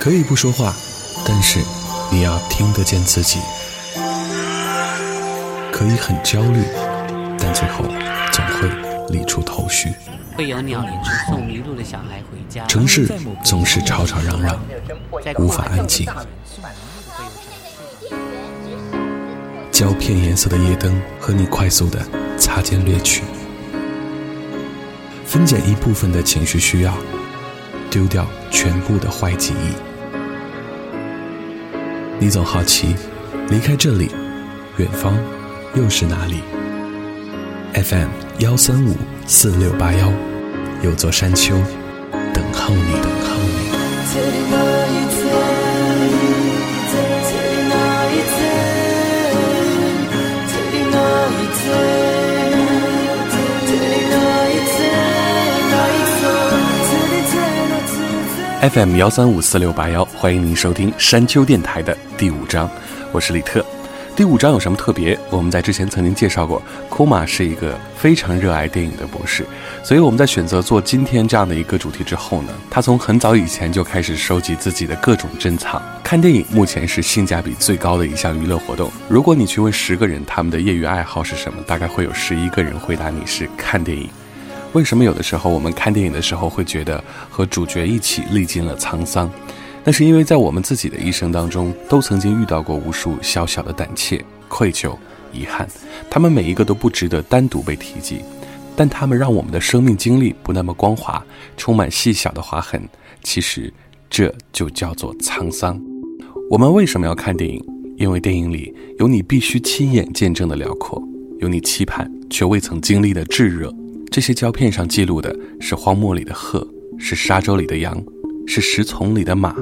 可以不说话，但是你要听得见自己。可以很焦虑，但最后总会理出头绪。会有鸟领送迷路的小孩回家。城市总是吵吵嚷嚷，无法安静。胶片颜色的夜灯和你快速的擦肩掠去，分拣一部分的情绪需要，丢掉全部的坏记忆。你总好奇，离开这里，远方又是哪里？FM 幺三五四六八幺，有座山丘等候你，等候你。FM 幺三五四六八幺，欢迎您收听山丘电台的第五章，我是李特。第五章有什么特别？我们在之前曾经介绍过，库玛是一个非常热爱电影的博士，所以我们在选择做今天这样的一个主题之后呢，他从很早以前就开始收集自己的各种珍藏。看电影目前是性价比最高的一项娱乐活动。如果你去问十个人他们的业余爱好是什么，大概会有十一个人回答你是看电影。为什么有的时候我们看电影的时候会觉得和主角一起历经了沧桑？那是因为在我们自己的一生当中，都曾经遇到过无数小小的胆怯、愧疚、遗憾，他们每一个都不值得单独被提及，但他们让我们的生命经历不那么光滑，充满细小的划痕。其实，这就叫做沧桑。我们为什么要看电影？因为电影里有你必须亲眼见证的辽阔，有你期盼却未曾经历的炙热。这些胶片上记录的是荒漠里的鹤，是沙洲里的羊，是石丛里的马，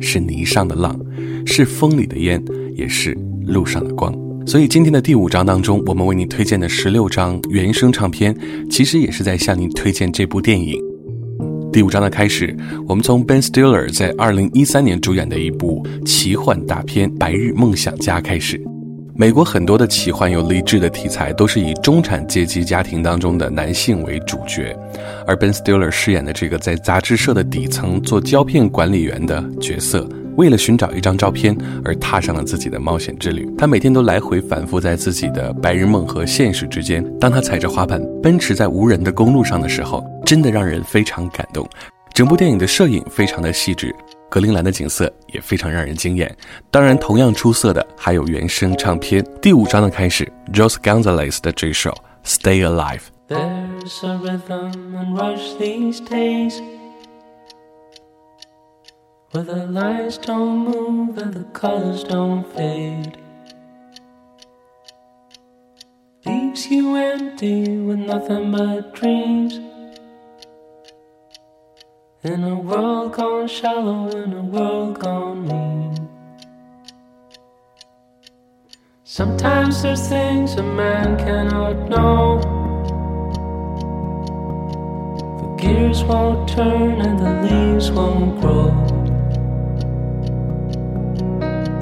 是泥上的浪，是风里的烟，也是路上的光。所以今天的第五章当中，我们为您推荐的十六张原声唱片，其实也是在向您推荐这部电影。第五章的开始，我们从 Ben Stiller 在二零一三年主演的一部奇幻大片《白日梦想家》开始。美国很多的奇幻又励志的题材都是以中产阶级家庭当中的男性为主角，而 Ben Stiller 饰演的这个在杂志社的底层做胶片管理员的角色，为了寻找一张照片而踏上了自己的冒险之旅。他每天都来回反复在自己的白日梦和现实之间。当他踩着滑板奔驰在无人的公路上的时候，真的让人非常感动。整部电影的摄影非常的细致。格陵兰的景色也非常让人惊艳，当然，同样出色的还有原声唱片。第五章的开始，Jos Gonzalez 的这首《Stay Alive》。There's a rhythm and rush these days Where the lights don't move and the colors don't fade Leaves you empty with nothing but dreams In a world gone shallow, in a world gone mean. Sometimes there's things a man cannot know. The gears won't turn and the leaves won't grow.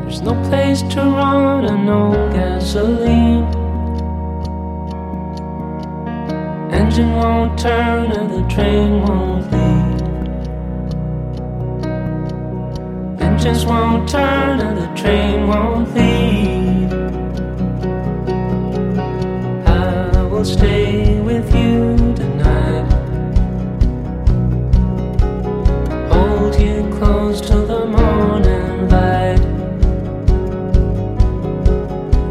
There's no place to run and no gasoline. Engine won't turn and the train won't leave. Engines won't turn and the train won't leave. I will stay with you tonight. Hold you close till the morning light.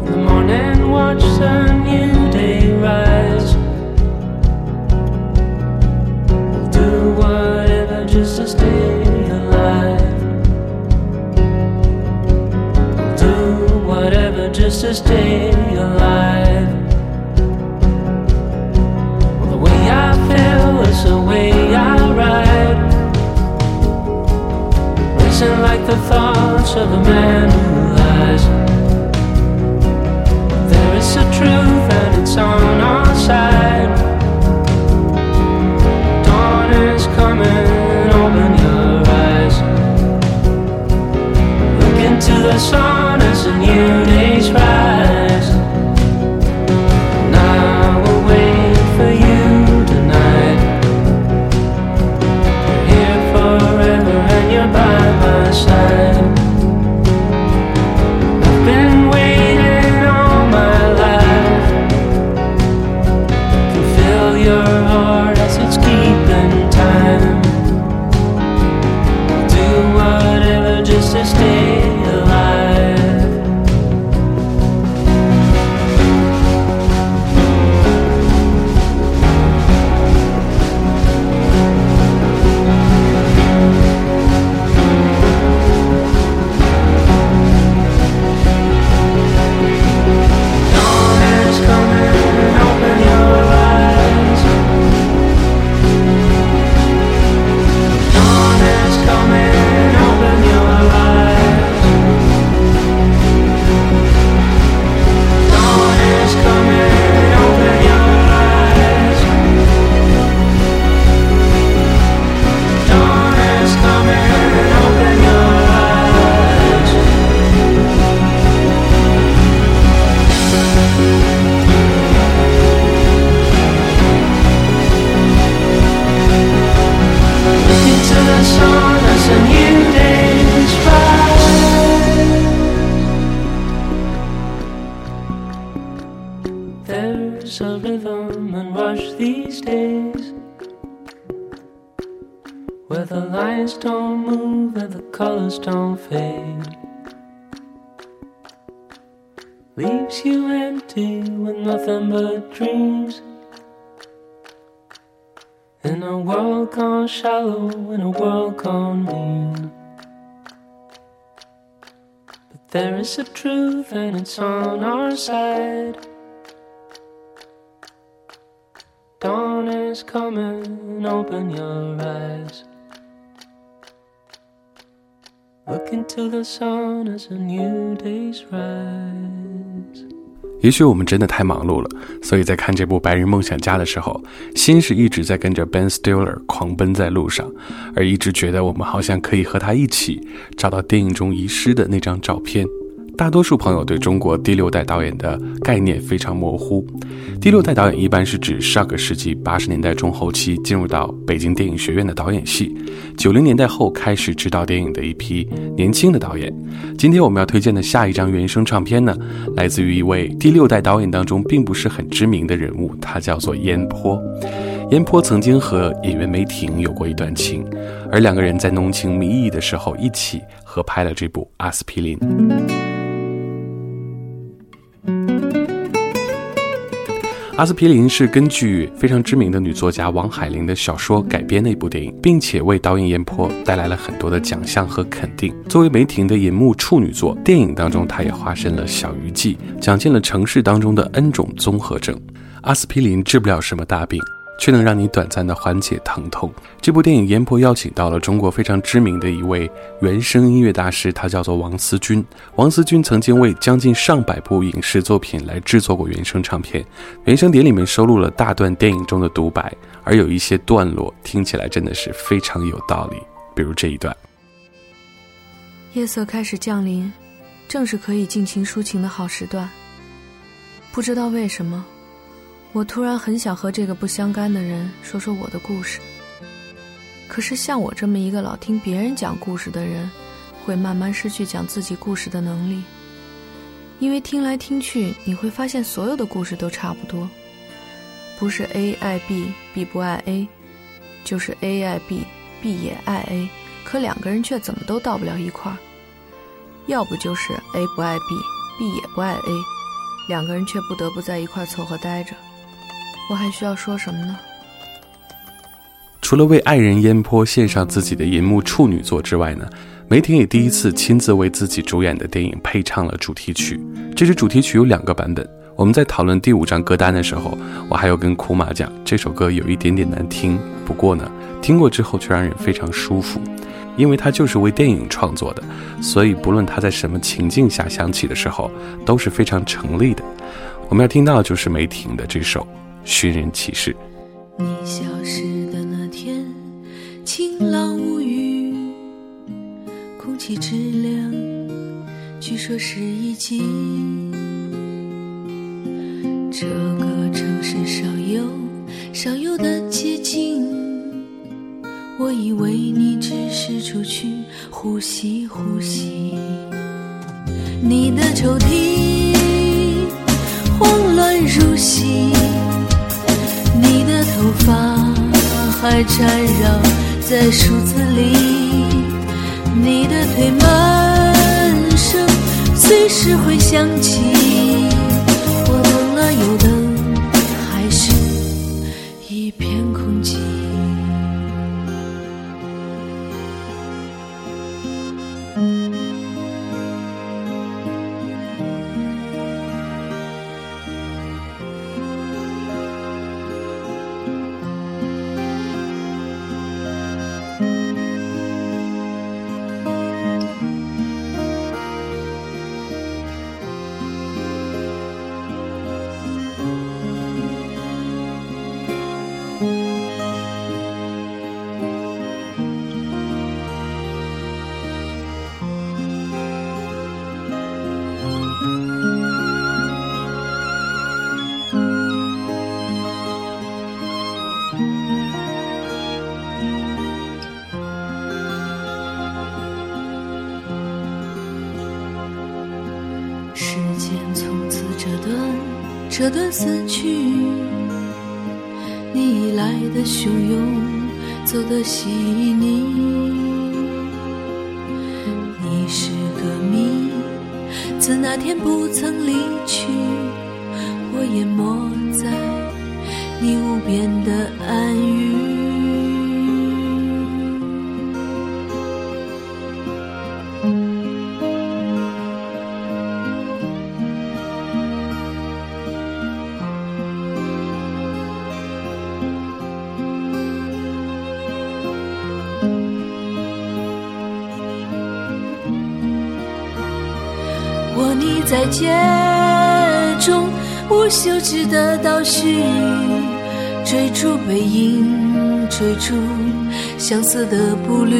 The morning, watch the new day rise. We'll do whatever just to stay. To stay alive. Well, the way I feel is the way I ride. Racing like the thoughts of a man who lies. There is a truth and it's on our side. Sun as a new day's rise 也许我们真的太忙碌了，所以在看这部《白日梦想家》的时候，心是一直在跟着 Ben Stiller 狂奔在路上，而一直觉得我们好像可以和他一起找到电影中遗失的那张照片。大多数朋友对中国第六代导演的概念非常模糊。第六代导演一般是指上个世纪八十年代中后期进入到北京电影学院的导演系，九零年代后开始执导电影的一批年轻的导演。今天我们要推荐的下一张原声唱片呢，来自于一位第六代导演当中并不是很知名的人物，他叫做燕坡。燕坡曾经和演员梅婷有过一段情，而两个人在浓情蜜意的时候一起合拍了这部《阿司匹林》。阿司匹林是根据非常知名的女作家王海玲的小说改编的一部电影，并且为导演燕坡带来了很多的奖项和肯定。作为梅婷的银幕处女作，电影当中她也化身了小鱼记，讲尽了城市当中的 N 种综合症。阿司匹林治不了什么大病。却能让你短暂的缓解疼痛。这部电影，阎婆邀请到了中国非常知名的一位原声音乐大师，他叫做王思军。王思军曾经为将近上百部影视作品来制作过原声唱片，原声碟里面收录了大段电影中的独白，而有一些段落听起来真的是非常有道理。比如这一段：夜色开始降临，正是可以尽情抒情的好时段。不知道为什么。我突然很想和这个不相干的人说说我的故事。可是像我这么一个老听别人讲故事的人，会慢慢失去讲自己故事的能力。因为听来听去，你会发现所有的故事都差不多，不是 A 爱 B，B 不爱 A，就是 A 爱 B，B 也爱 A，可两个人却怎么都到不了一块儿。要不就是 A 不爱 B，B 也不爱 A，两个人却不得不在一块凑合待着。我还需要说什么呢？除了为爱人燕坡献上自己的银幕处女作之外呢，梅婷也第一次亲自为自己主演的电影配唱了主题曲。这支主题曲有两个版本。我们在讨论第五张歌单的时候，我还有跟库玛讲，这首歌有一点点难听，不过呢，听过之后却让人非常舒服，因为它就是为电影创作的，所以不论它在什么情境下响起的时候，都是非常成立的。我们要听到的就是梅婷的这首。寻人启事。你消失的那天，晴朗无雨，空气质量据说是一级。这个城市少有少有的街景，我以为你只是出去呼吸呼吸。你的抽屉慌乱如昔你的。头发还缠绕在梳子里，你的腿慢声随时会响起。这段死去。你来的汹涌，走的细腻。你是个谜，自那天不曾离去，我淹没在你无边的暗在街中无休止的倒叙，追逐背影，追逐相似的步履，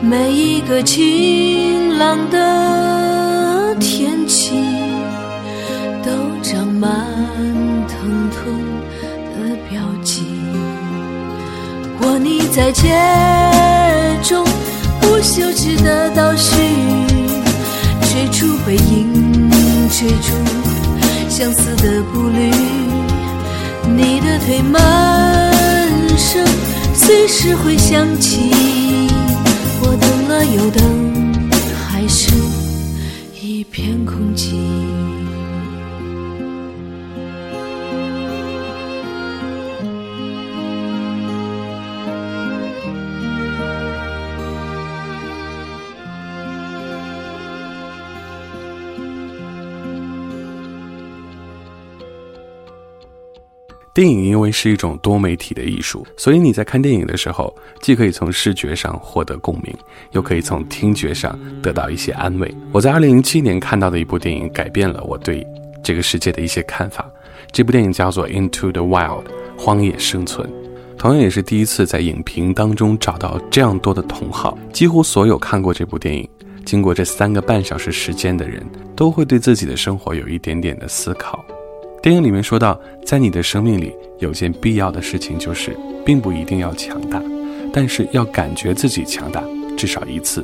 每一个晴朗的天气都长满疼痛的标记。握你在街中无休止的倒叙。追逐背影，追逐相思的步履，你的推门声随时会响起。我等了又等，电影因为是一种多媒体的艺术，所以你在看电影的时候，既可以从视觉上获得共鸣，又可以从听觉上得到一些安慰。我在2007年看到的一部电影改变了我对这个世界的一些看法。这部电影叫做《Into the Wild》，荒野生存。同样也是第一次在影评当中找到这样多的同好。几乎所有看过这部电影、经过这三个半小时时间的人，都会对自己的生活有一点点的思考。电影里面说到，在你的生命里有件必要的事情，就是并不一定要强大，但是要感觉自己强大，至少一次，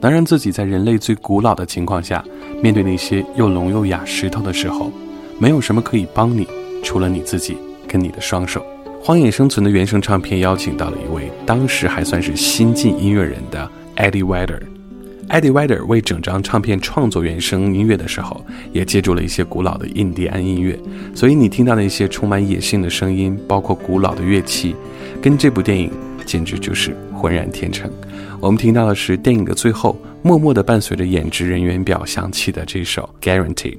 能让自己在人类最古老的情况下，面对那些又聋又哑石头的时候，没有什么可以帮你，除了你自己跟你的双手。《荒野生存》的原声唱片邀请到了一位当时还算是新晋音乐人的 Eddie Vedder。Eddie Vedder 为整张唱片创作原声音乐的时候，也借助了一些古老的印第安音乐，所以你听到的一些充满野性的声音，包括古老的乐器，跟这部电影简直就是浑然天成。我们听到的是电影的最后，默默地伴随着演职人员表响起的这首《Guaranteed》。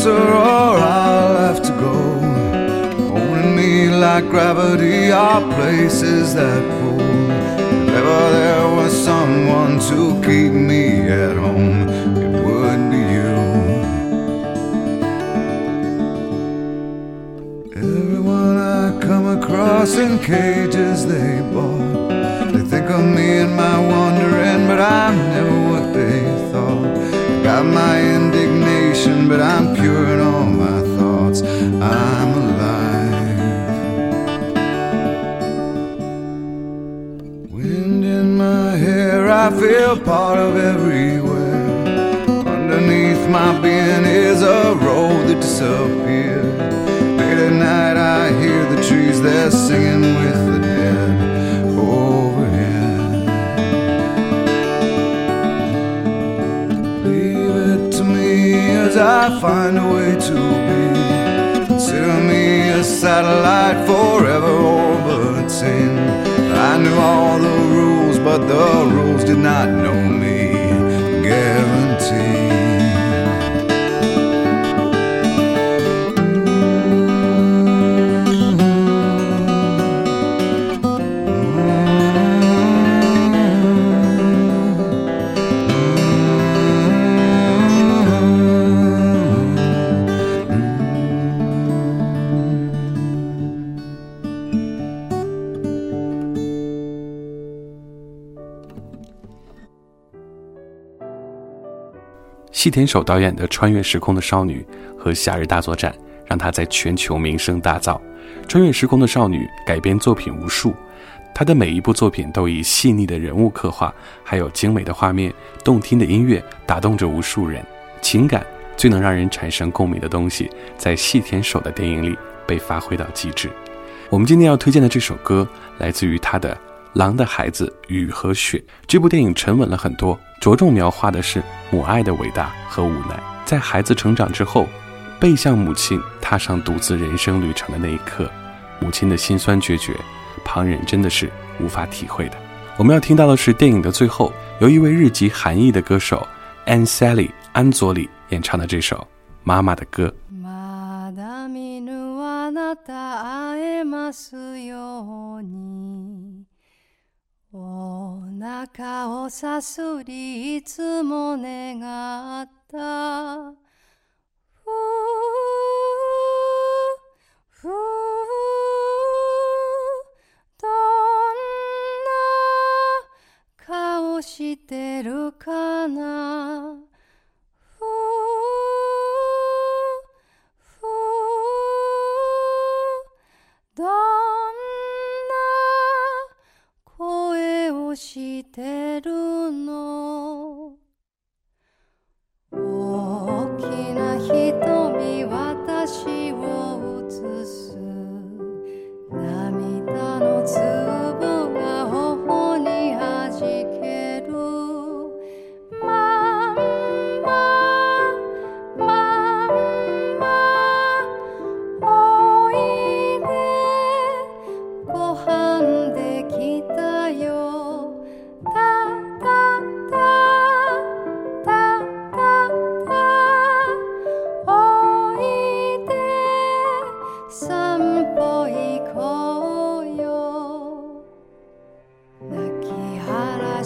Closer or I'll have to go. Owning me like gravity are places that pull. If ever there was someone to keep me at home, it would be you. Everyone I come across in cages they bought. They think of me and my wandering, but I'm never what they thought. Got my indignation, but I'm pure in all my thoughts. I'm alive. Wind in my hair, I feel part of everywhere. Underneath my being is a road that disappeared. Late at night, I hear the trees, they're singing with the I find a way to be. Consider me a satellite forever orbiting. I knew all the rules, but the rules did not know 细田守导演的《穿越时空的少女》和《夏日大作战》让他在全球名声大噪。《穿越时空的少女》改编作品无数，她的每一部作品都以细腻的人物刻画，还有精美的画面、动听的音乐打动着无数人。情感最能让人产生共鸣的东西，在细田守的电影里被发挥到极致。我们今天要推荐的这首歌，来自于他的《狼的孩子雨和雪》。这部电影沉稳了很多，着重描画的是母爱的伟大和无奈。在孩子成长之后，背向母亲，踏上独自人生旅程的那一刻，母亲的心酸决绝，旁人真的是无法体会的。我们要听到的是电影的最后，由一位日籍韩裔的歌手 Ann Sally 安佐里演唱的这首《妈妈的歌》。まだ見ぬあなた会えますように お腹をさすりいつも願った。ふうふうどんな顔してるかな。してるの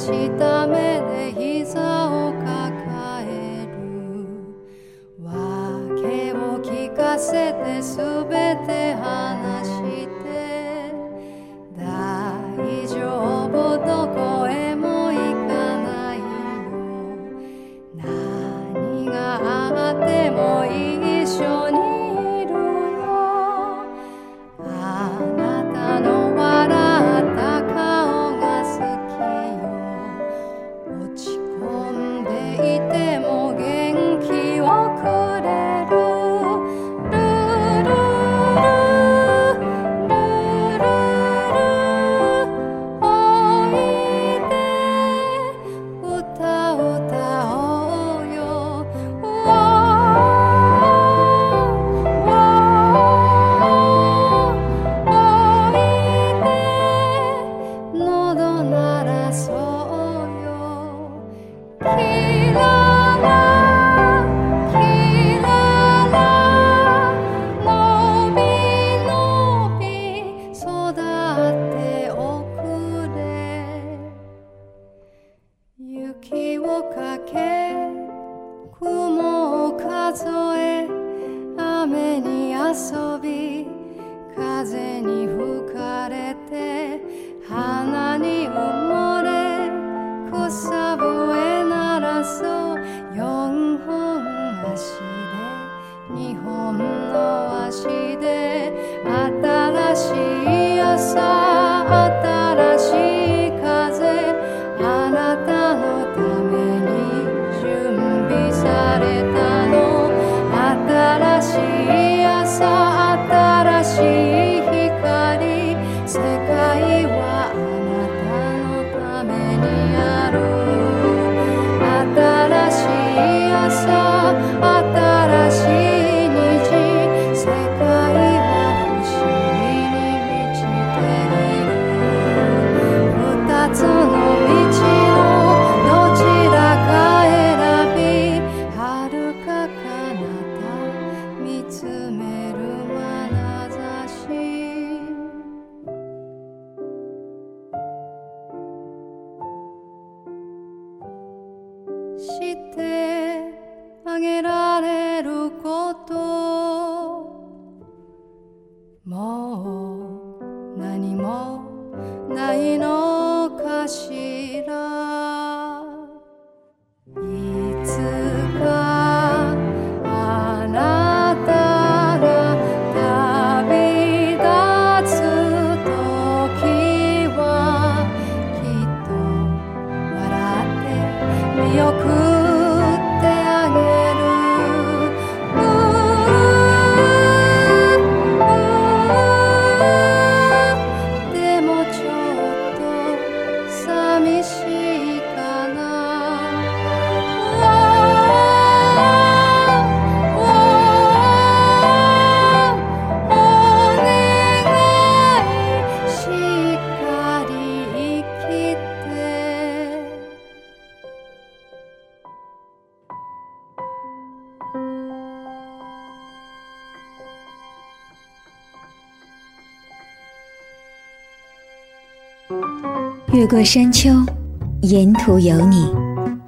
した目で过山丘，沿途有你。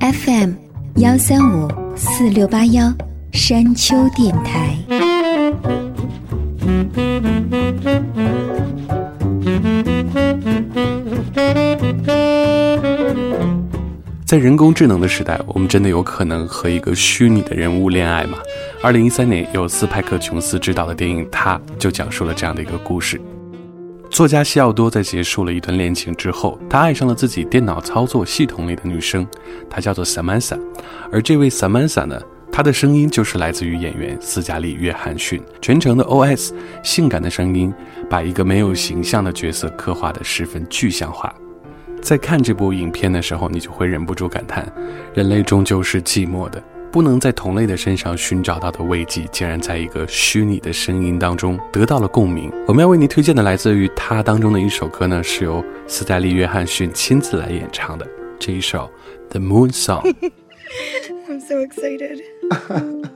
FM 幺三五四六八幺，山丘电台。在人工智能的时代，我们真的有可能和一个虚拟的人物恋爱吗？二零一三年由斯派克·琼斯执导的电影《他》就讲述了这样的一个故事。作家西奥多在结束了一段恋情之后，他爱上了自己电脑操作系统里的女生，她叫做 Samantha。而这位 Samantha 呢，她的声音就是来自于演员斯嘉丽·约翰逊，全程的 OS，性感的声音把一个没有形象的角色刻画得十分具象化。在看这部影片的时候，你就会忍不住感叹：人类终究是寂寞的，不能在同类的身上寻找到的慰藉，竟然在一个虚拟的声音当中得到了共鸣。我们要为您推荐的来自于他当中的一首歌呢，是由斯黛丽·约翰逊亲自来演唱的这一首《The Moon Song》。I'm so excited.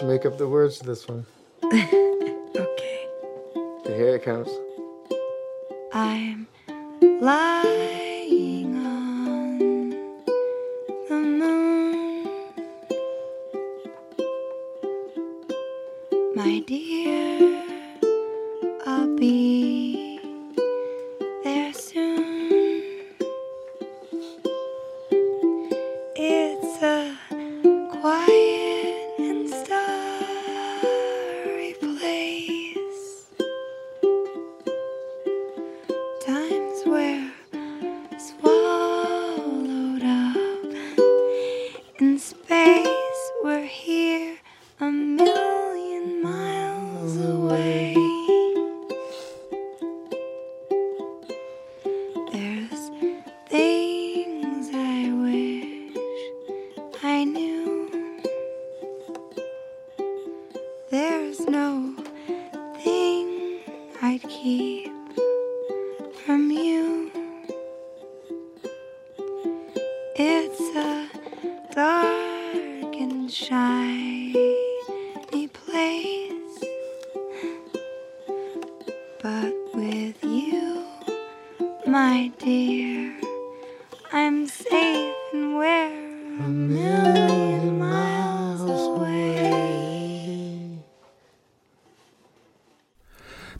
Why make up the words to this one? Okay. Here it comes. I'm lying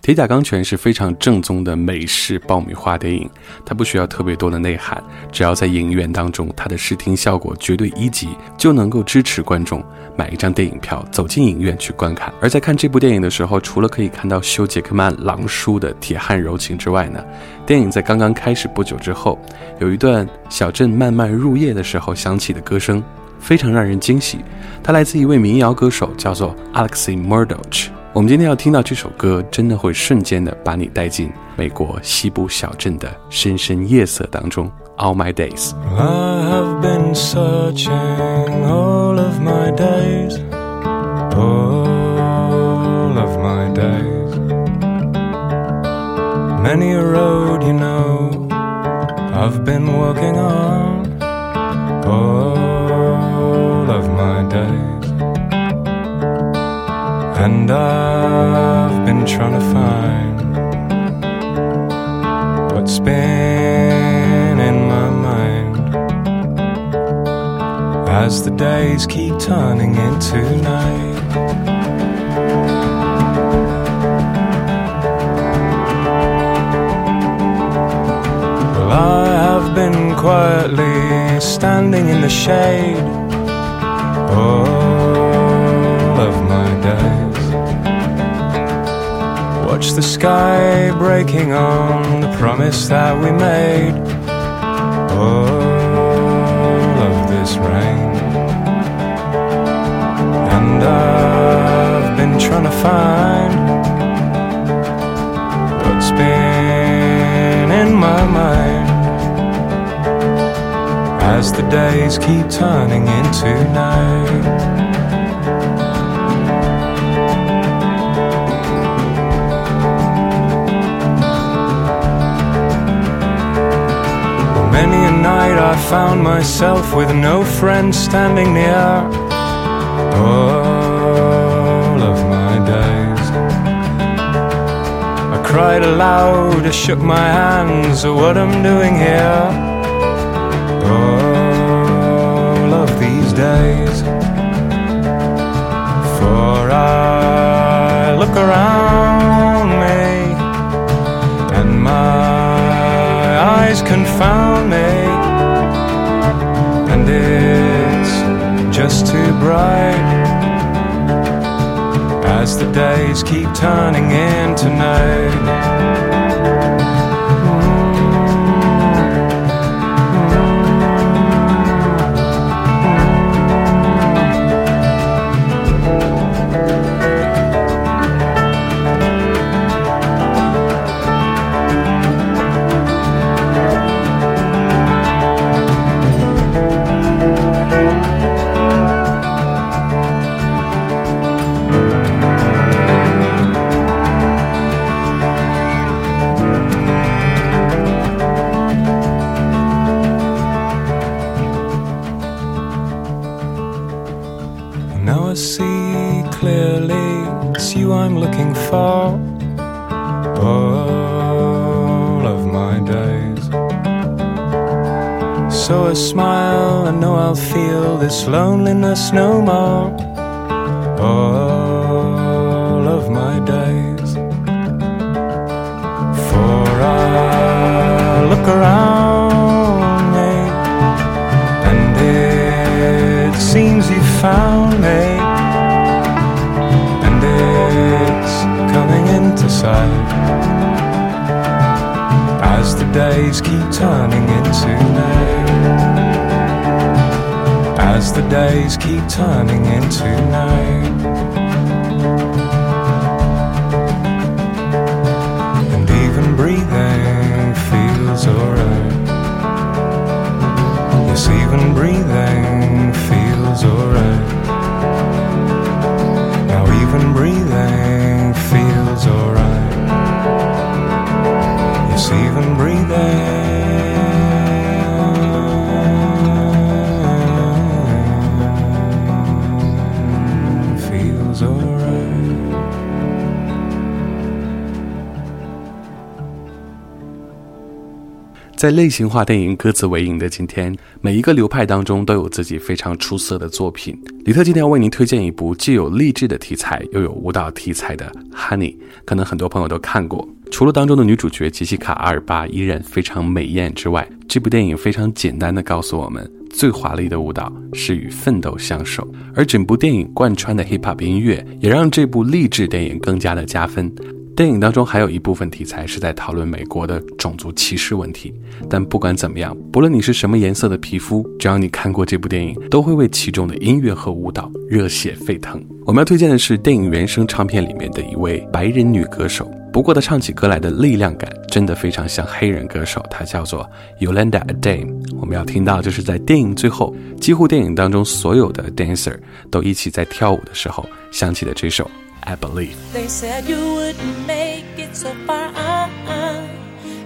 铁甲钢拳是非常正宗的美式爆米花电影，它不需要特别多的内涵，只要在影院当中，它的视听效果绝对一级，就能够支持观众买一张电影票走进影院去观看。而在看这部电影的时候，除了可以看到休·杰克曼狼叔的铁汉柔情之外呢，电影在刚刚开始不久之后，有一段小镇慢慢入夜的时候响起的歌声，非常让人惊喜。它来自一位民谣歌手，叫做 Alexei Murdoch。我们今天要听到这首歌，真的会瞬间的把你带进美国西部小镇的深深夜色当中。All my days。 I have been searching all of my days, all of my days. Many a road, you know, I've been walking on all of my days. And I've been trying to find what's been in my mind. As the days keep turning into night. I have been quietly standing in the shade. All Watch the sky breaking on the promise that we made. All of this rain. And I've been trying to find what's been in my mind as the days keep turning into night. Found myself with no friend standing near all of my days. I cried aloud, I shook my hands at what I'm doing here all of these days. For I look around me and my eyes confound me, bright as the days keep turning into night. As the days keep turning into night. 在类型化电影各自为营的今天，每一个流派当中都有自己非常出色的作品。李特今天要为您推荐一部既有励志的题材，又有舞蹈题材的《Honey》，可能很多朋友都看过。除了当中的女主角杰西卡·阿尔巴依然非常美艳之外，这部电影非常简单的告诉我们，最华丽的舞蹈是与奋斗相守。而整部电影贯穿的 hip hop 音乐，也让这部励志电影更加的加分。电影当中还有一部分题材是在讨论美国的种族歧视问题，但不管怎么样，不论你是什么颜色的皮肤，只要你看过这部电影，都会为其中的音乐和舞蹈热血沸腾。我们要推荐的是电影原声唱片里面的一位白人女歌手，不过她唱起歌来的力量感真的非常像黑人歌手，她叫做 Yolanda Adame。我们要听到就是在电影最后，几乎电影当中所有的 dancer 都一起在跳舞的时候响起的这首 I Believe。They said you wouldn't make it so far, uh-uh.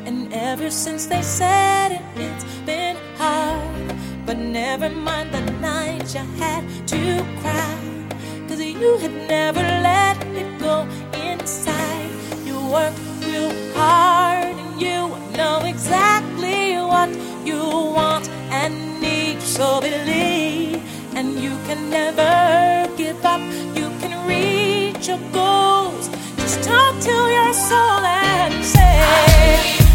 And ever since they said it, it's been hard. But never mind the nights you had to cry. Cause you had never let it go inside. You worked real hard and you know exactly what you want and need. So believe, and you can never give up. You can reach your goals. Just talk to your soul and say,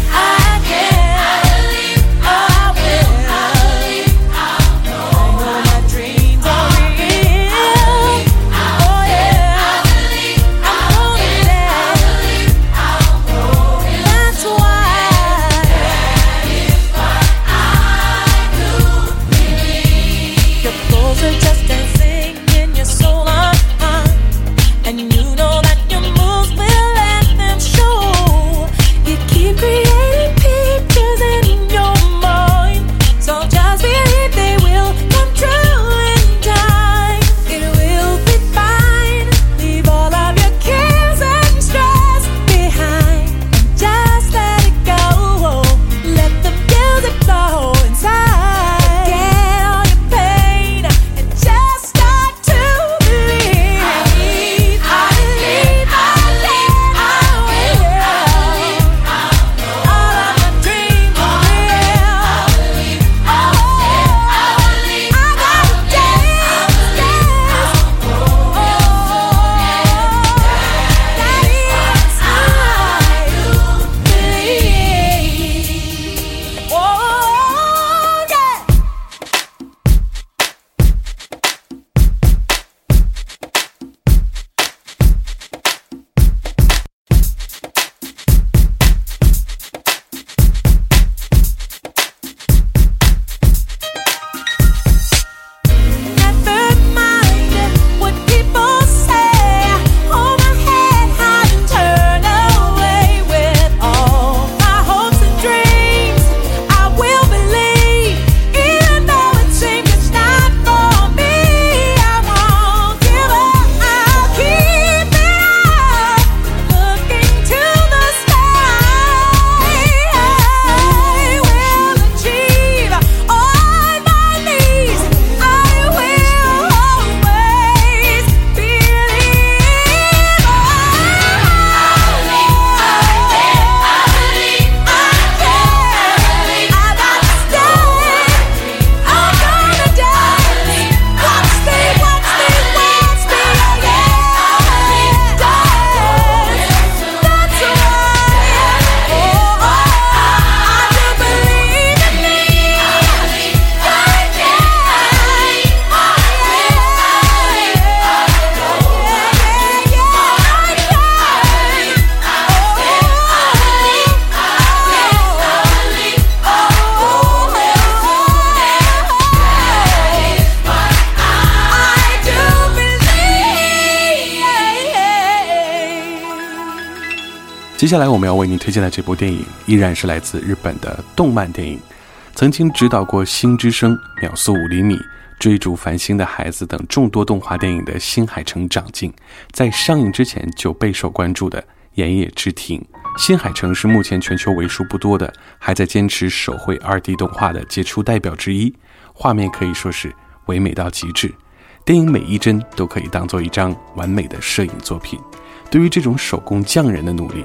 推荐的这部电影，依然是来自日本的动漫电影，曾经指导过《星之声》《秒速五厘米》《追逐繁星的孩子》等众多动画电影的新海诚长进，在上映之前就备受关注的《盐野之庭》。新海诚是目前全球为数不多的还在坚持手绘二 D 动画的杰出代表之一，画面可以说是唯美到极致，电影每一帧都可以当做一张完美的摄影作品。对于这种手工匠人的努力，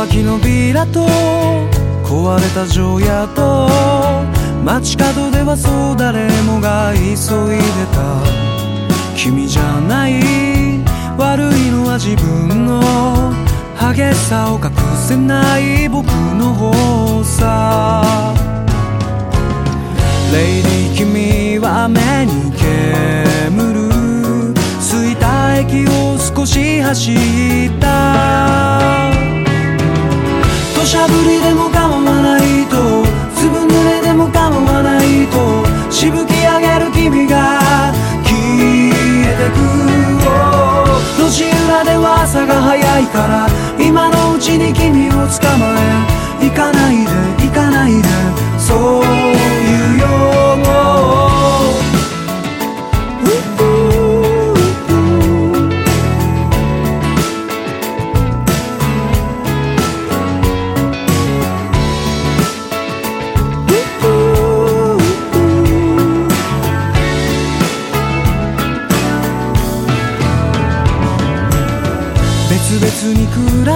脇のビラと壊れた城屋と街角ではそう誰もが急いでた。君じゃない悪いのは自分の。激しさを隠せない僕の方さ。レイディ君は目に煙る。着いた駅を少し走った。土砂降りでも構わないと粒濡れでも構わないとしぶき上げる君が消えてく路地裏では朝が早いから今のうちに君を捕まえ行かないで行かないでそう。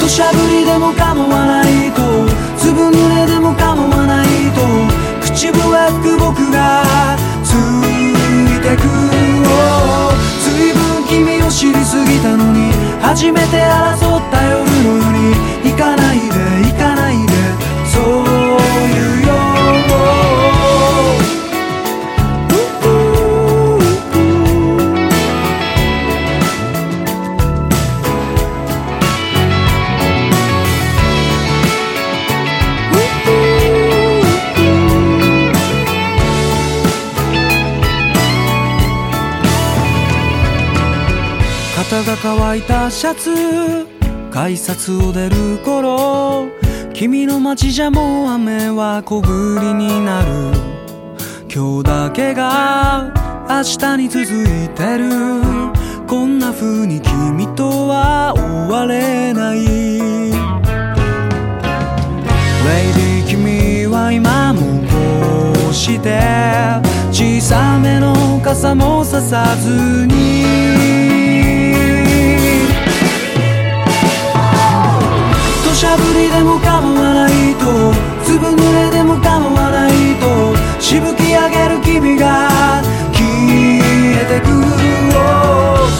土砂降りでも構わないと。粒濡れでも構わないと。口笛吹く僕がついてくずいぶん君を知りすぎたのに初めて争った夜のように行かないでいい。シャツ改札を出る頃君の街じゃもう雨は小降りになる。今日だけが明日に続いてる。こんな風に君とは終われない。レイディ君は今もこうして小さめの傘もささずに。土砂降りでも構わないと粒濡れでも構わないとしぶき上げる君が消えてく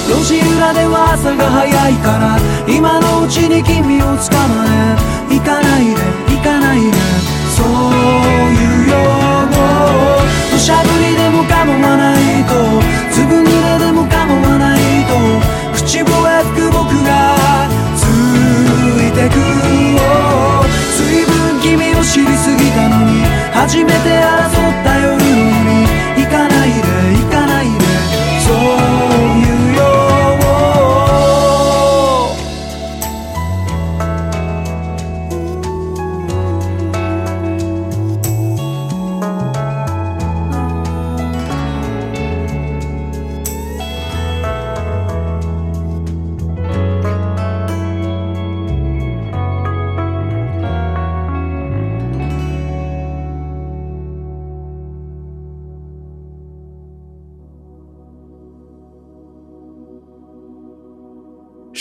路地裏では朝が早いから今のうちに君を捕まえ行かないで。行かないで。そういうよ土砂降りでも構わないと。過ぎたのに初めて争った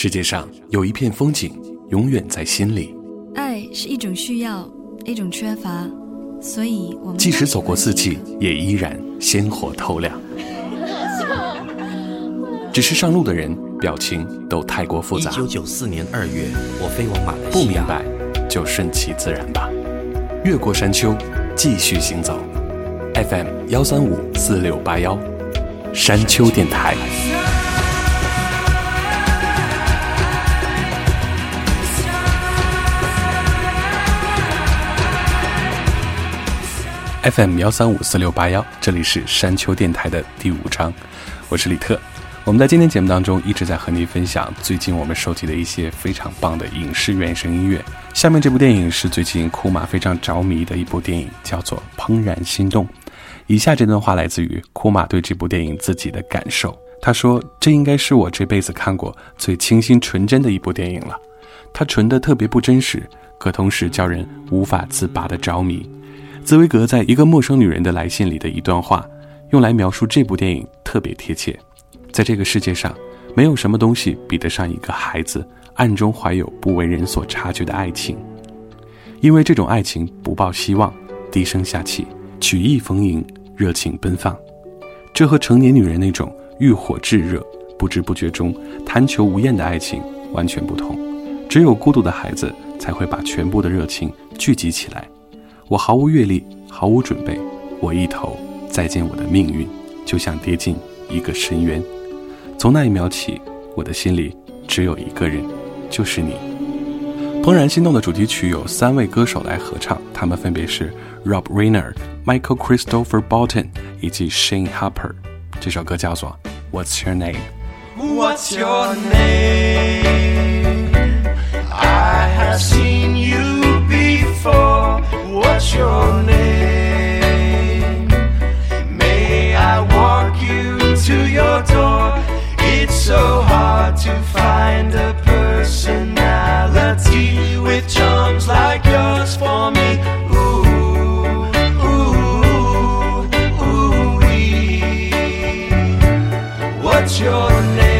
世界上有一片风景，永远在心里。爱是一种需要，一种缺乏，所以我们即使走过四季，也依然鲜活透亮。只是上路的人表情都太过复杂。一九九四年二月，我飞往马来不西亚。不明白，就顺其自然吧。越过山丘，继续行走。FM 幺三五四六八幺，山丘电台。FM 幺三五四六八幺，这里是山丘电台的第五章，我是李特。我们在今天节目当中一直在和您分享最近我们收集的一些非常棒的影视原声音乐。下面这部电影是最近库玛非常着迷的一部电影，叫做《怦然心动》。以下这段话来自于库玛对这部电影自己的感受。他说：“这应该是我这辈子看过最清新纯真的一部电影了。它纯的特别不真实，可同时叫人无法自拔的着迷。”茨威格在一个陌生女人的来信里的一段话，用来描述这部电影特别贴切。在这个世界上，没有什么东西比得上一个孩子暗中怀有不为人所察觉的爱情，因为这种爱情不抱希望，低声下气，曲意逢迎，热情奔放。这和成年女人那种欲火炙热、不知不觉中贪求无厌的爱情完全不同。只有孤独的孩子才会把全部的热情聚集起来。我毫无阅历，毫无准备，我一头再见我的命运，就像跌进一个深渊。从那一秒起，我的心里只有一个人，就是你。《怦然心动》的主题曲有三位歌手来合唱，他们分别是 Rob Reiner、Michael Christopher Bolton 以及 Shane Harper。这首歌叫做《What's Your Name》。What's your name? I have seen you before. What's your name? May I walk you to your door? It's so hard to find a personality with charms like yours for me. Ooh, ooh, ooh, What's your name?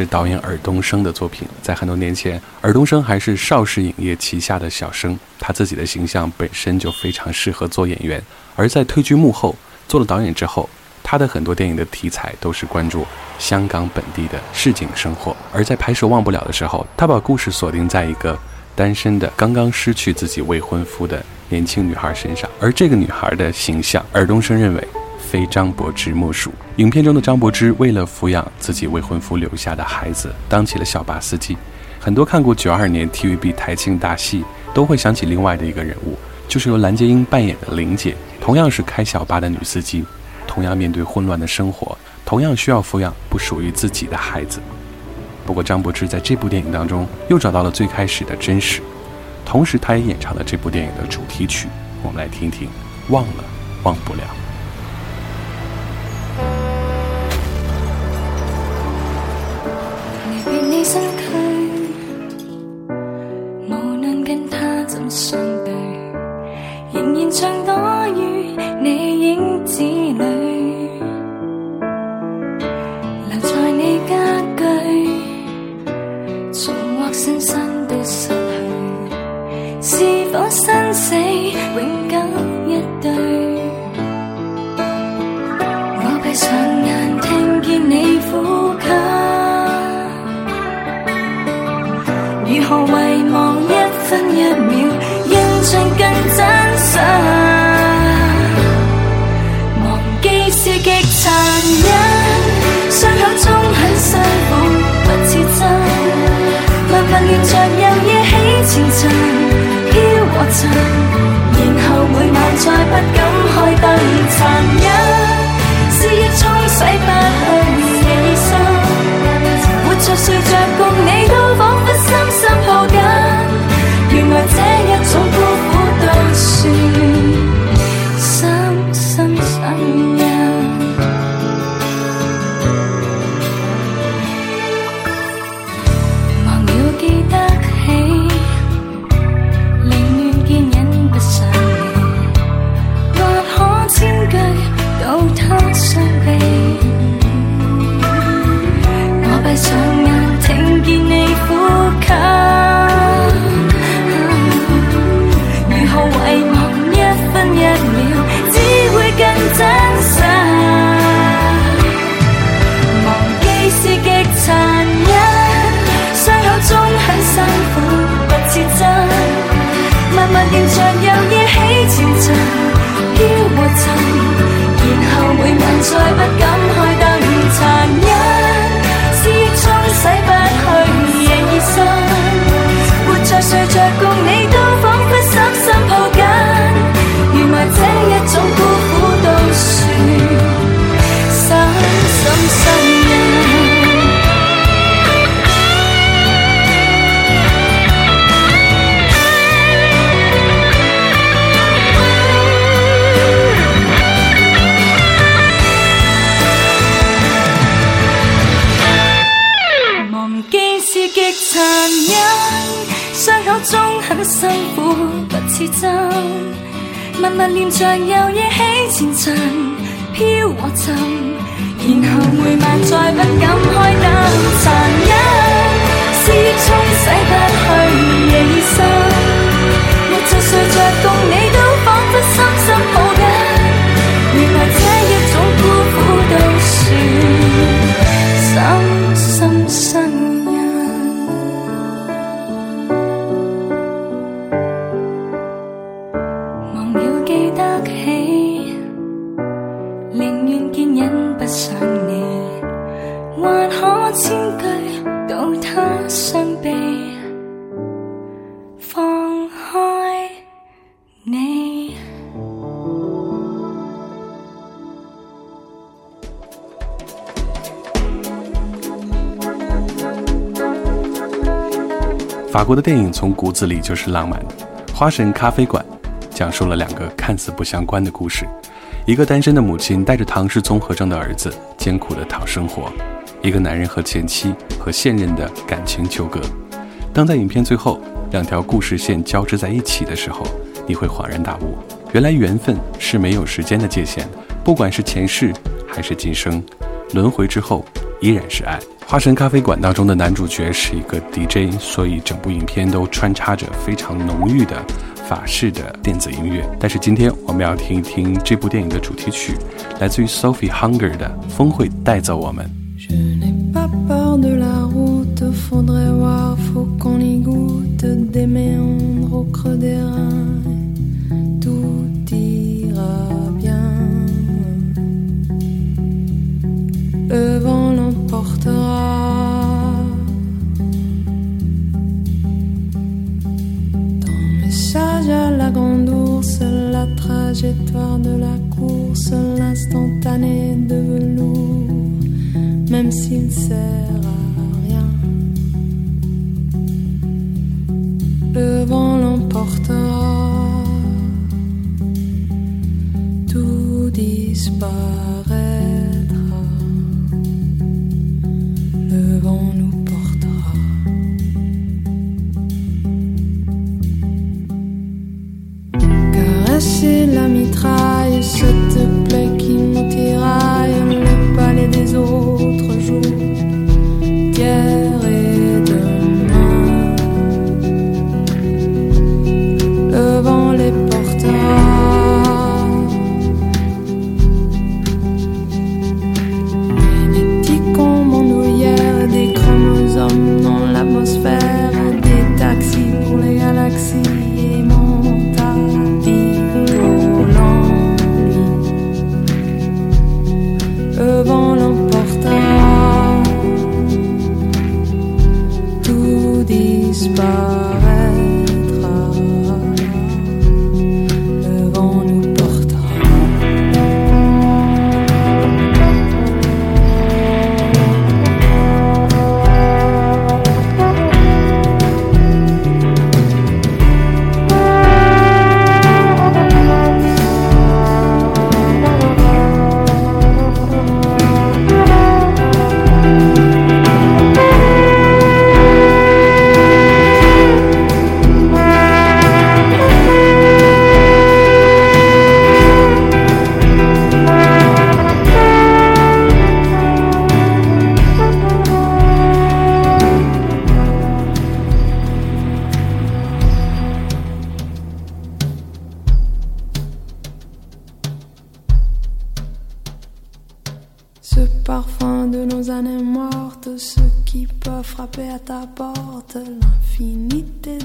是导演尔冬升的作品，在很多年前，尔冬升还是邵氏影业旗下的小生，他自己的形象本身就非常适合做演员。而在退居幕后做了导演之后，他的很多电影的题材都是关注香港本地的市井生活。而在拍摄《忘不了》的时候，他把故事锁定在一个单身的、刚刚失去自己未婚夫的年轻女孩身上，而这个女孩的形象，尔冬升认为。非张柏芝莫属。影片中的张柏芝为了抚养自己未婚夫留下的孩子当起了小巴司机。很多看过九二年 tvb 台庆大戏都会想起另外的一个人物就是由蓝洁瑛扮演的玲姐同样是开小巴的女司机同样面对混乱的生活同样需要抚养不属于自己的孩子。不过张柏芝在这部电影当中又找到了最开始的真实。同时她也演唱了这部电影的主题曲我们来听听忘了忘不了。我的电影从骨子里就是浪漫的，《花神咖啡馆》讲述了两个看似不相关的故事：一个单身的母亲带着唐氏综合症的儿子艰苦的讨生活；一个男人和前妻和现任的感情纠葛。当在影片最后两条故事线交织在一起的时候，你会恍然大悟，原来缘分是没有时间的界限，不管是前世还是今生，轮回之后。依然是爱。花神咖啡馆当中的男主角是一个 dj 所以整部影片都穿插着非常浓郁的法式的电子音乐。但是今天我们要听一听这部电影的主题曲来自于 sophie hunger 的风会带走我们。de la course, l'instantané de velours, même s'il sert à rien. Le vent l'emportera, tout disparaît.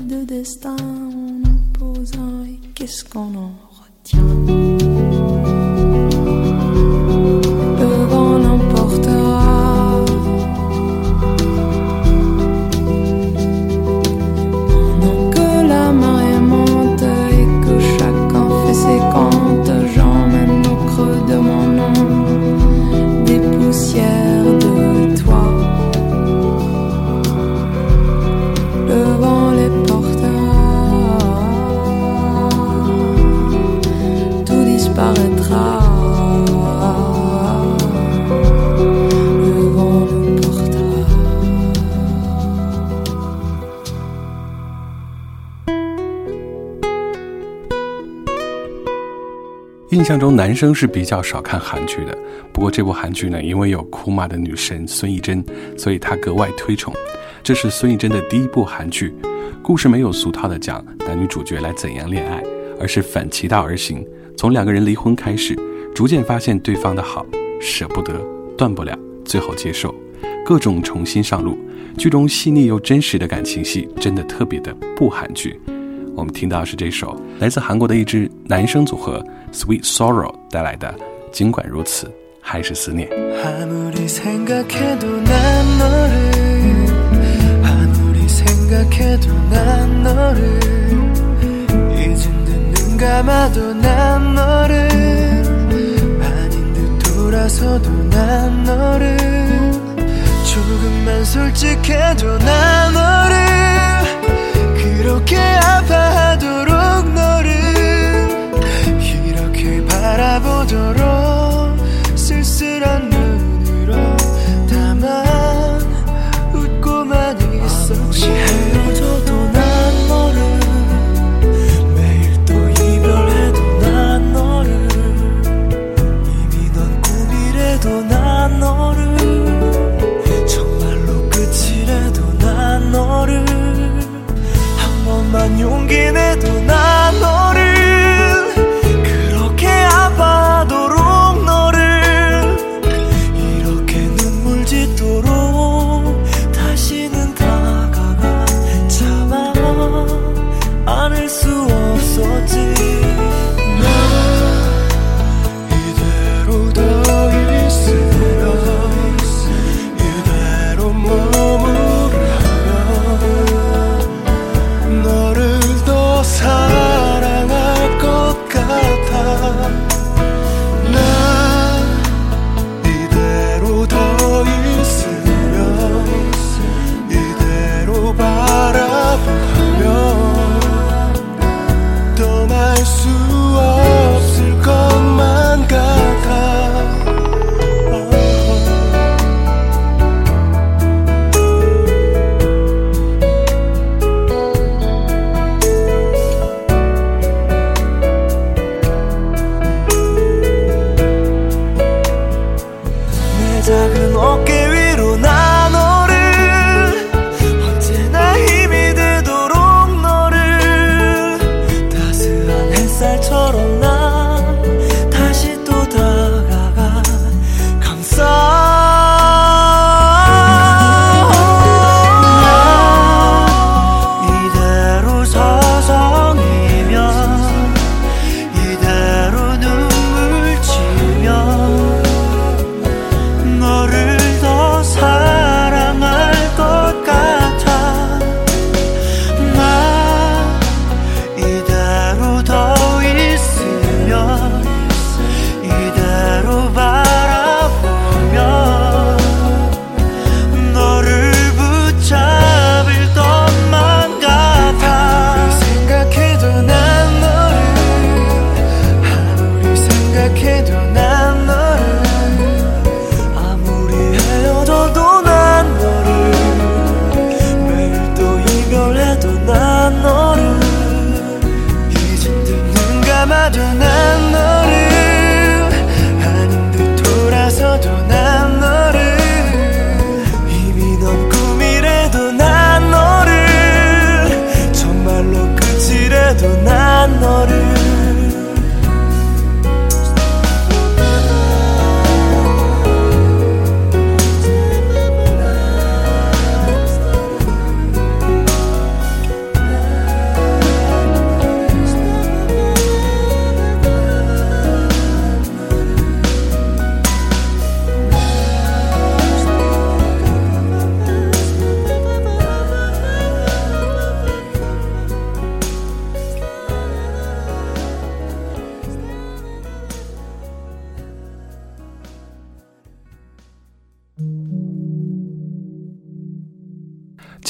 De destin en opposant et qu'est-ce qu'on en retient? 印象中男生是比较少看韩剧的，不过这部韩剧呢，因为有哭骂的女神孙艺珍，所以他格外推崇。这是孙艺珍的第一部韩剧，故事没有俗套的讲男女主角来怎样恋爱，而是反其道而行，从两个人离婚开始，逐渐发现对方的好，舍不得，断不了，最后接受，各种重新上路。剧中细腻又真实的感情戏，真的特别的不韩剧。我们听到是这首来自韩国的一支男生组合 Sweet Sorrow 带来的《尽管如此，还是思念》。 아무리 생각해도 난 너를 아무리 생각해도 난 너를 이젠 눈 감아도 난 너를 아닌 듯 돌아서도 난 너를 조금만 솔직해도 난 너를 그렇게 아파하도 beginning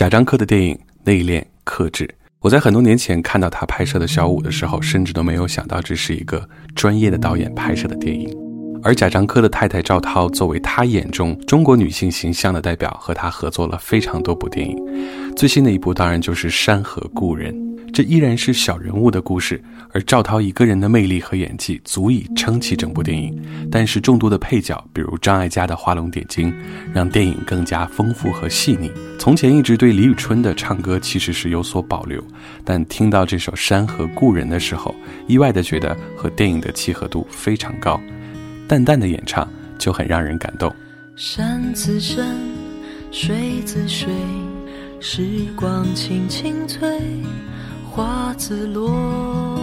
贾樟柯的电影内敛克制。我在很多年前看到他拍摄的小五的时候，甚至都没有想到这是一个专业的导演拍摄的电影。而贾樟柯的太太赵涛作为他眼中中国女性形象的代表，和他合作了非常多部电影。最新的一部当然就是《山河故人》，这依然是小人物的故事，而赵涛一个人的魅力和演技足以撑起整部电影。但是众多的配角，比如张艾嘉的画龙点睛，让电影更加丰富和细腻。从前一直对李宇春的唱歌其实是有所保留，但听到这首《山河故人》的时候，意外的觉得和电影的契合度非常高。淡淡的演唱就很让人感动。山自山，水自水，时光轻轻催，花自落，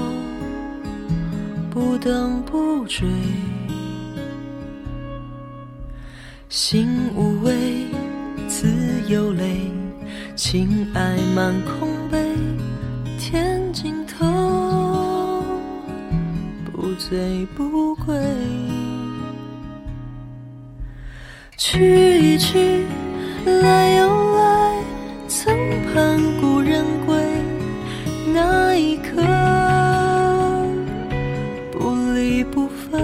不等不追。心无畏，自有泪，情爱满空杯，天尽头，不醉不归。去一去，来又来，曾盼故人归，那一刻不离不分。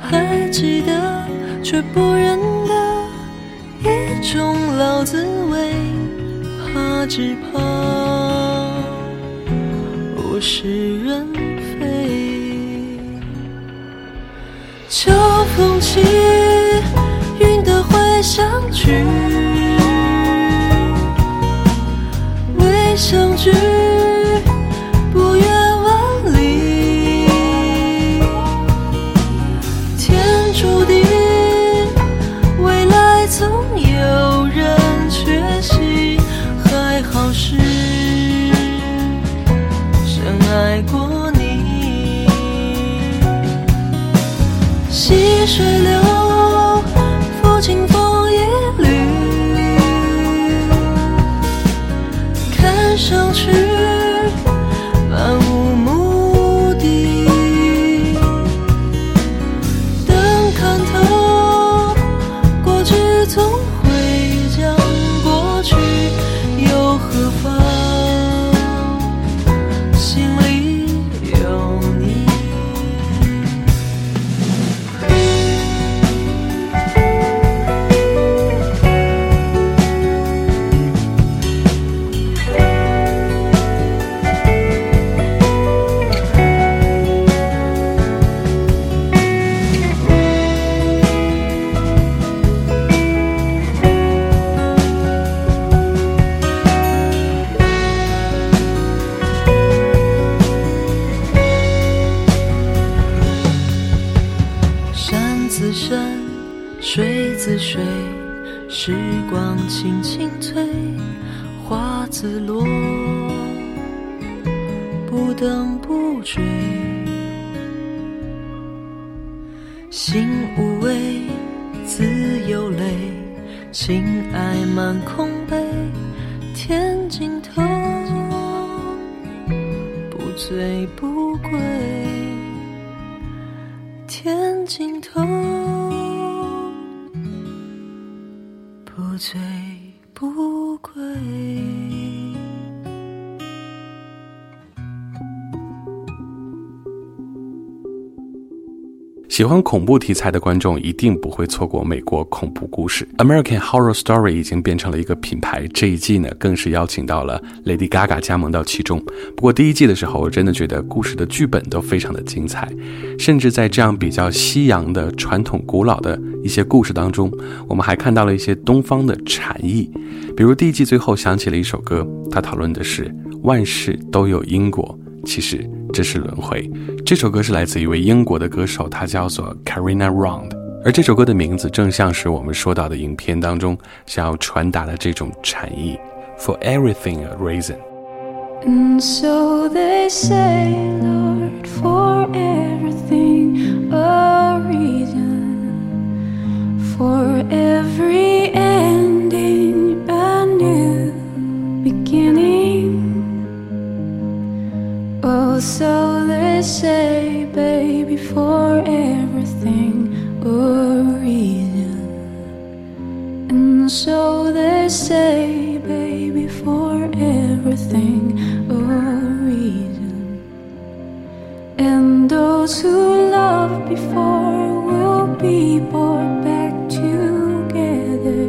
还记得，却不认得，一种老滋味，怕只怕物是人非。秋风起，云的会相聚，喜欢恐怖题材的观众一定不会错过美国恐怖故事。American Horror Story 已经变成了一个品牌，这一季呢更是邀请到了 Lady Gaga 加盟到其中。不过第一季的时候，我真的觉得故事的剧本都非常的精彩，甚至在这样比较西洋的传统古老的一些故事当中，我们还看到了一些东方的禅意。比如第一季最后响起了一首歌，它讨论的是万事都有因果。其实这是轮回。这首歌是来自一位英国的歌手，他叫做 Karina Round，而这首歌的名字正像是我们说到的影片当中想要传达的这种禅意：For everything a reason。And so they say, Lord, for everything a reason, for every ending Oh, so they say, baby, for everything a reason. And so they say, baby, for everything a reason. And those who loved before will be brought back together.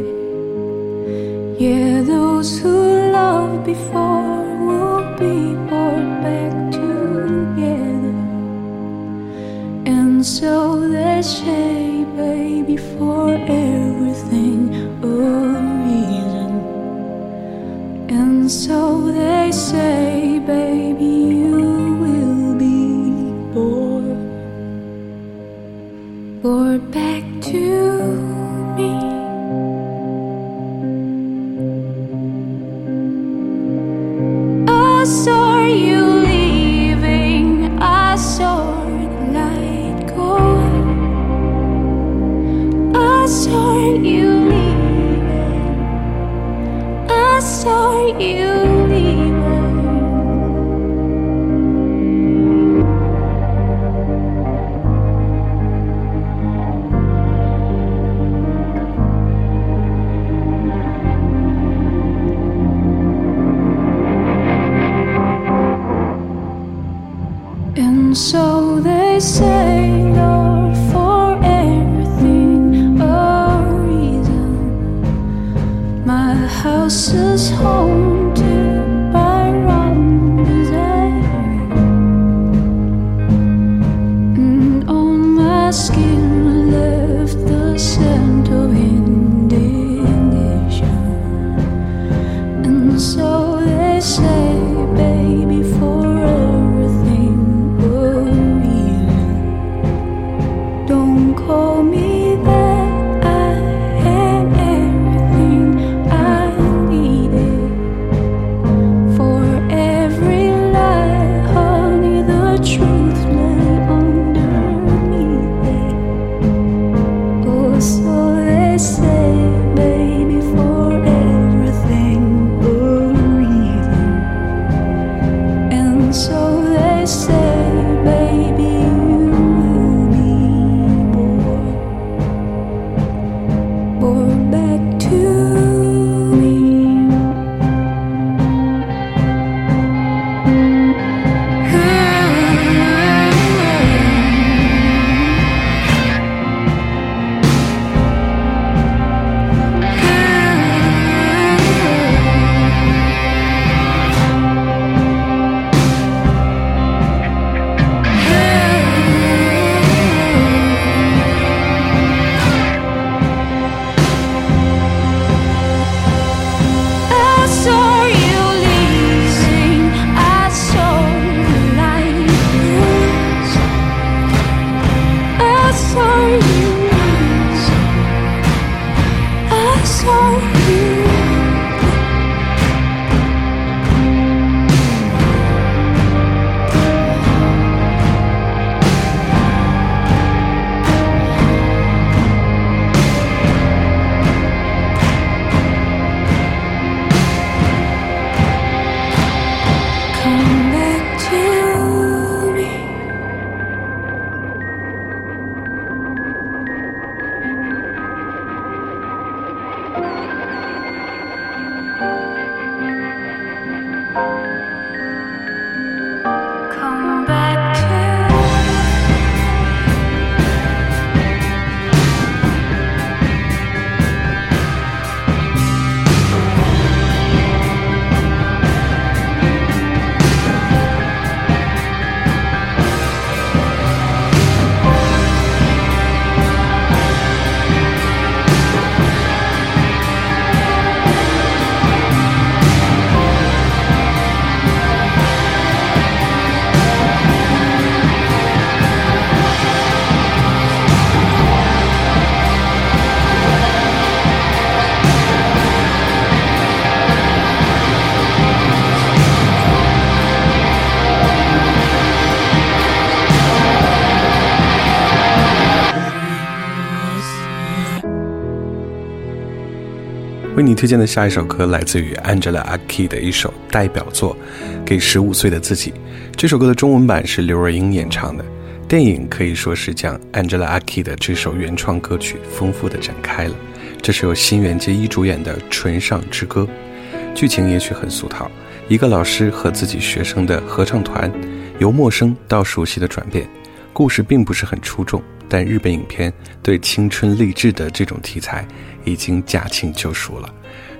Yeah, those who loved before will be brought back And so they say, baby, for everything a reason. And so they say, baby. you leaving. And so they say no. So. 推荐的下一首歌来自于 Angela a k i 的一首代表作《给十五岁的自己》。这首歌的中文版是刘若英演唱的，电影可以说是将 Angela a k i 的这首原创歌曲丰富的展开了。这是由新垣结衣主演的《唇上之歌》，剧情也许很俗套：一个老师和自己学生的合唱团，由陌生到熟悉的转变。故事并不是很出众，但日本影片对青春励志的这种题材已经驾轻就熟了。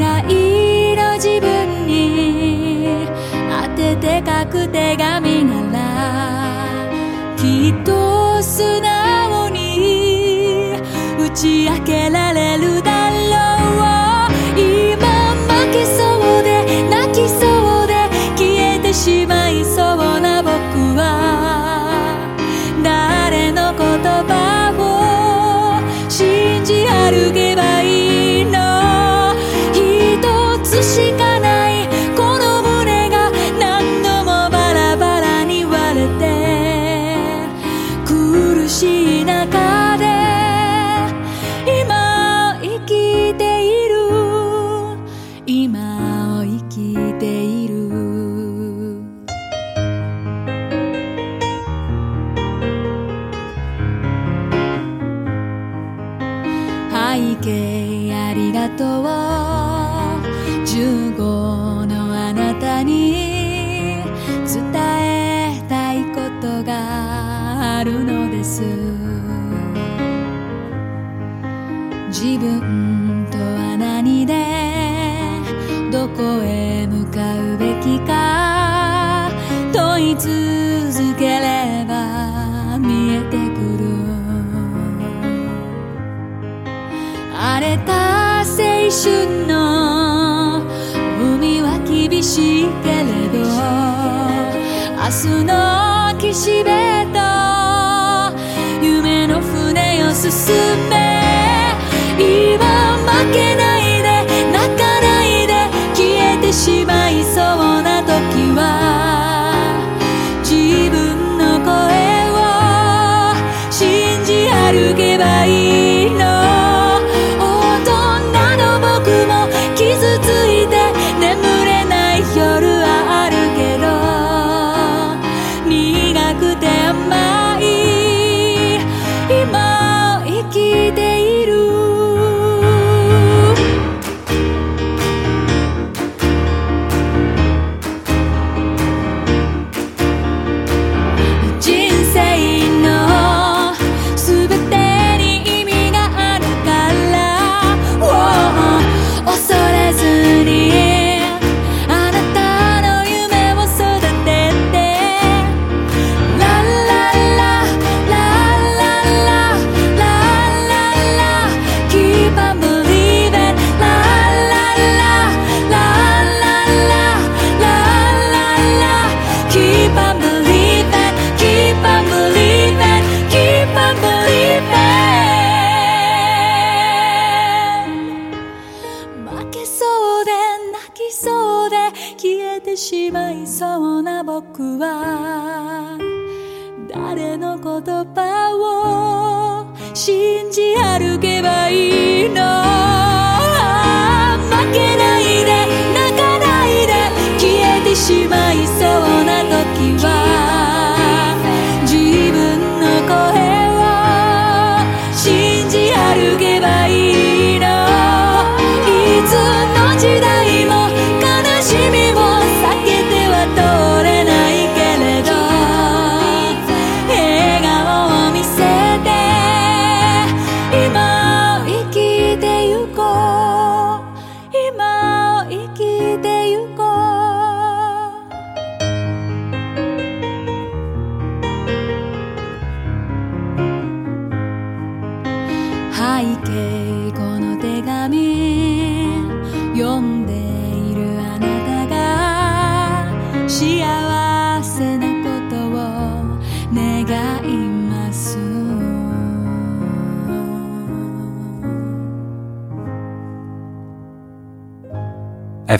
来の自分に当てて書く手紙ならきっと素直に打ち明けられる。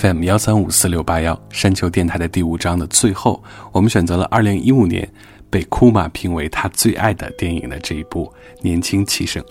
FM 幺三五四六八幺山丘电台的第五章的最后，我们选择了二零一五年被库玛评为他最爱的电影的这一部《年轻气盛》。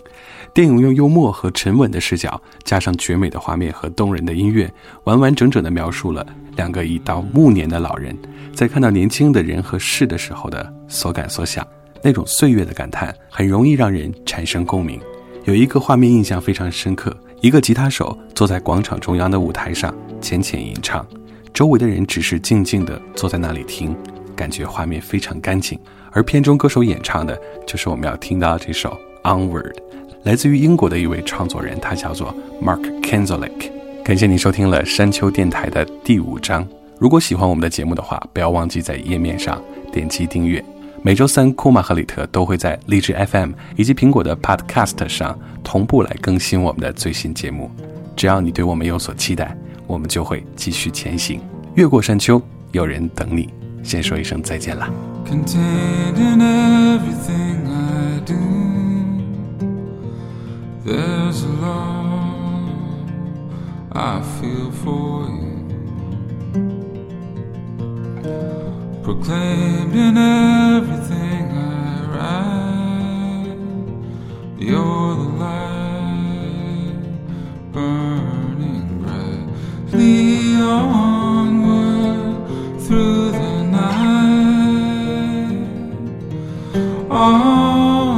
电影用幽默和沉稳的视角，加上绝美的画面和动人的音乐，完完整整地描述了两个已到暮年的老人在看到年轻的人和事的时候的所感所想。那种岁月的感叹，很容易让人产生共鸣。有一个画面印象非常深刻：一个吉他手坐在广场中央的舞台上，浅浅吟唱，周围的人只是静静地坐在那里听，感觉画面非常干净。而片中歌手演唱的就是我们要听到的这首《Onward》，来自于英国的一位创作人，他叫做 Mark Kenzolic。感谢您收听了山丘电台的第五章。如果喜欢我们的节目的话，不要忘记在页面上点击订阅。每周三，库玛和里特都会在荔枝 FM 以及苹果的 Podcast 上同步来更新我们的最新节目。只要你对我们有所期待，我们就会继续前行，越过山丘，有人等你。先说一声再见啦。I feel for you. Proclaimed in everything I write, you're the light burning brightly onward through the night. Onward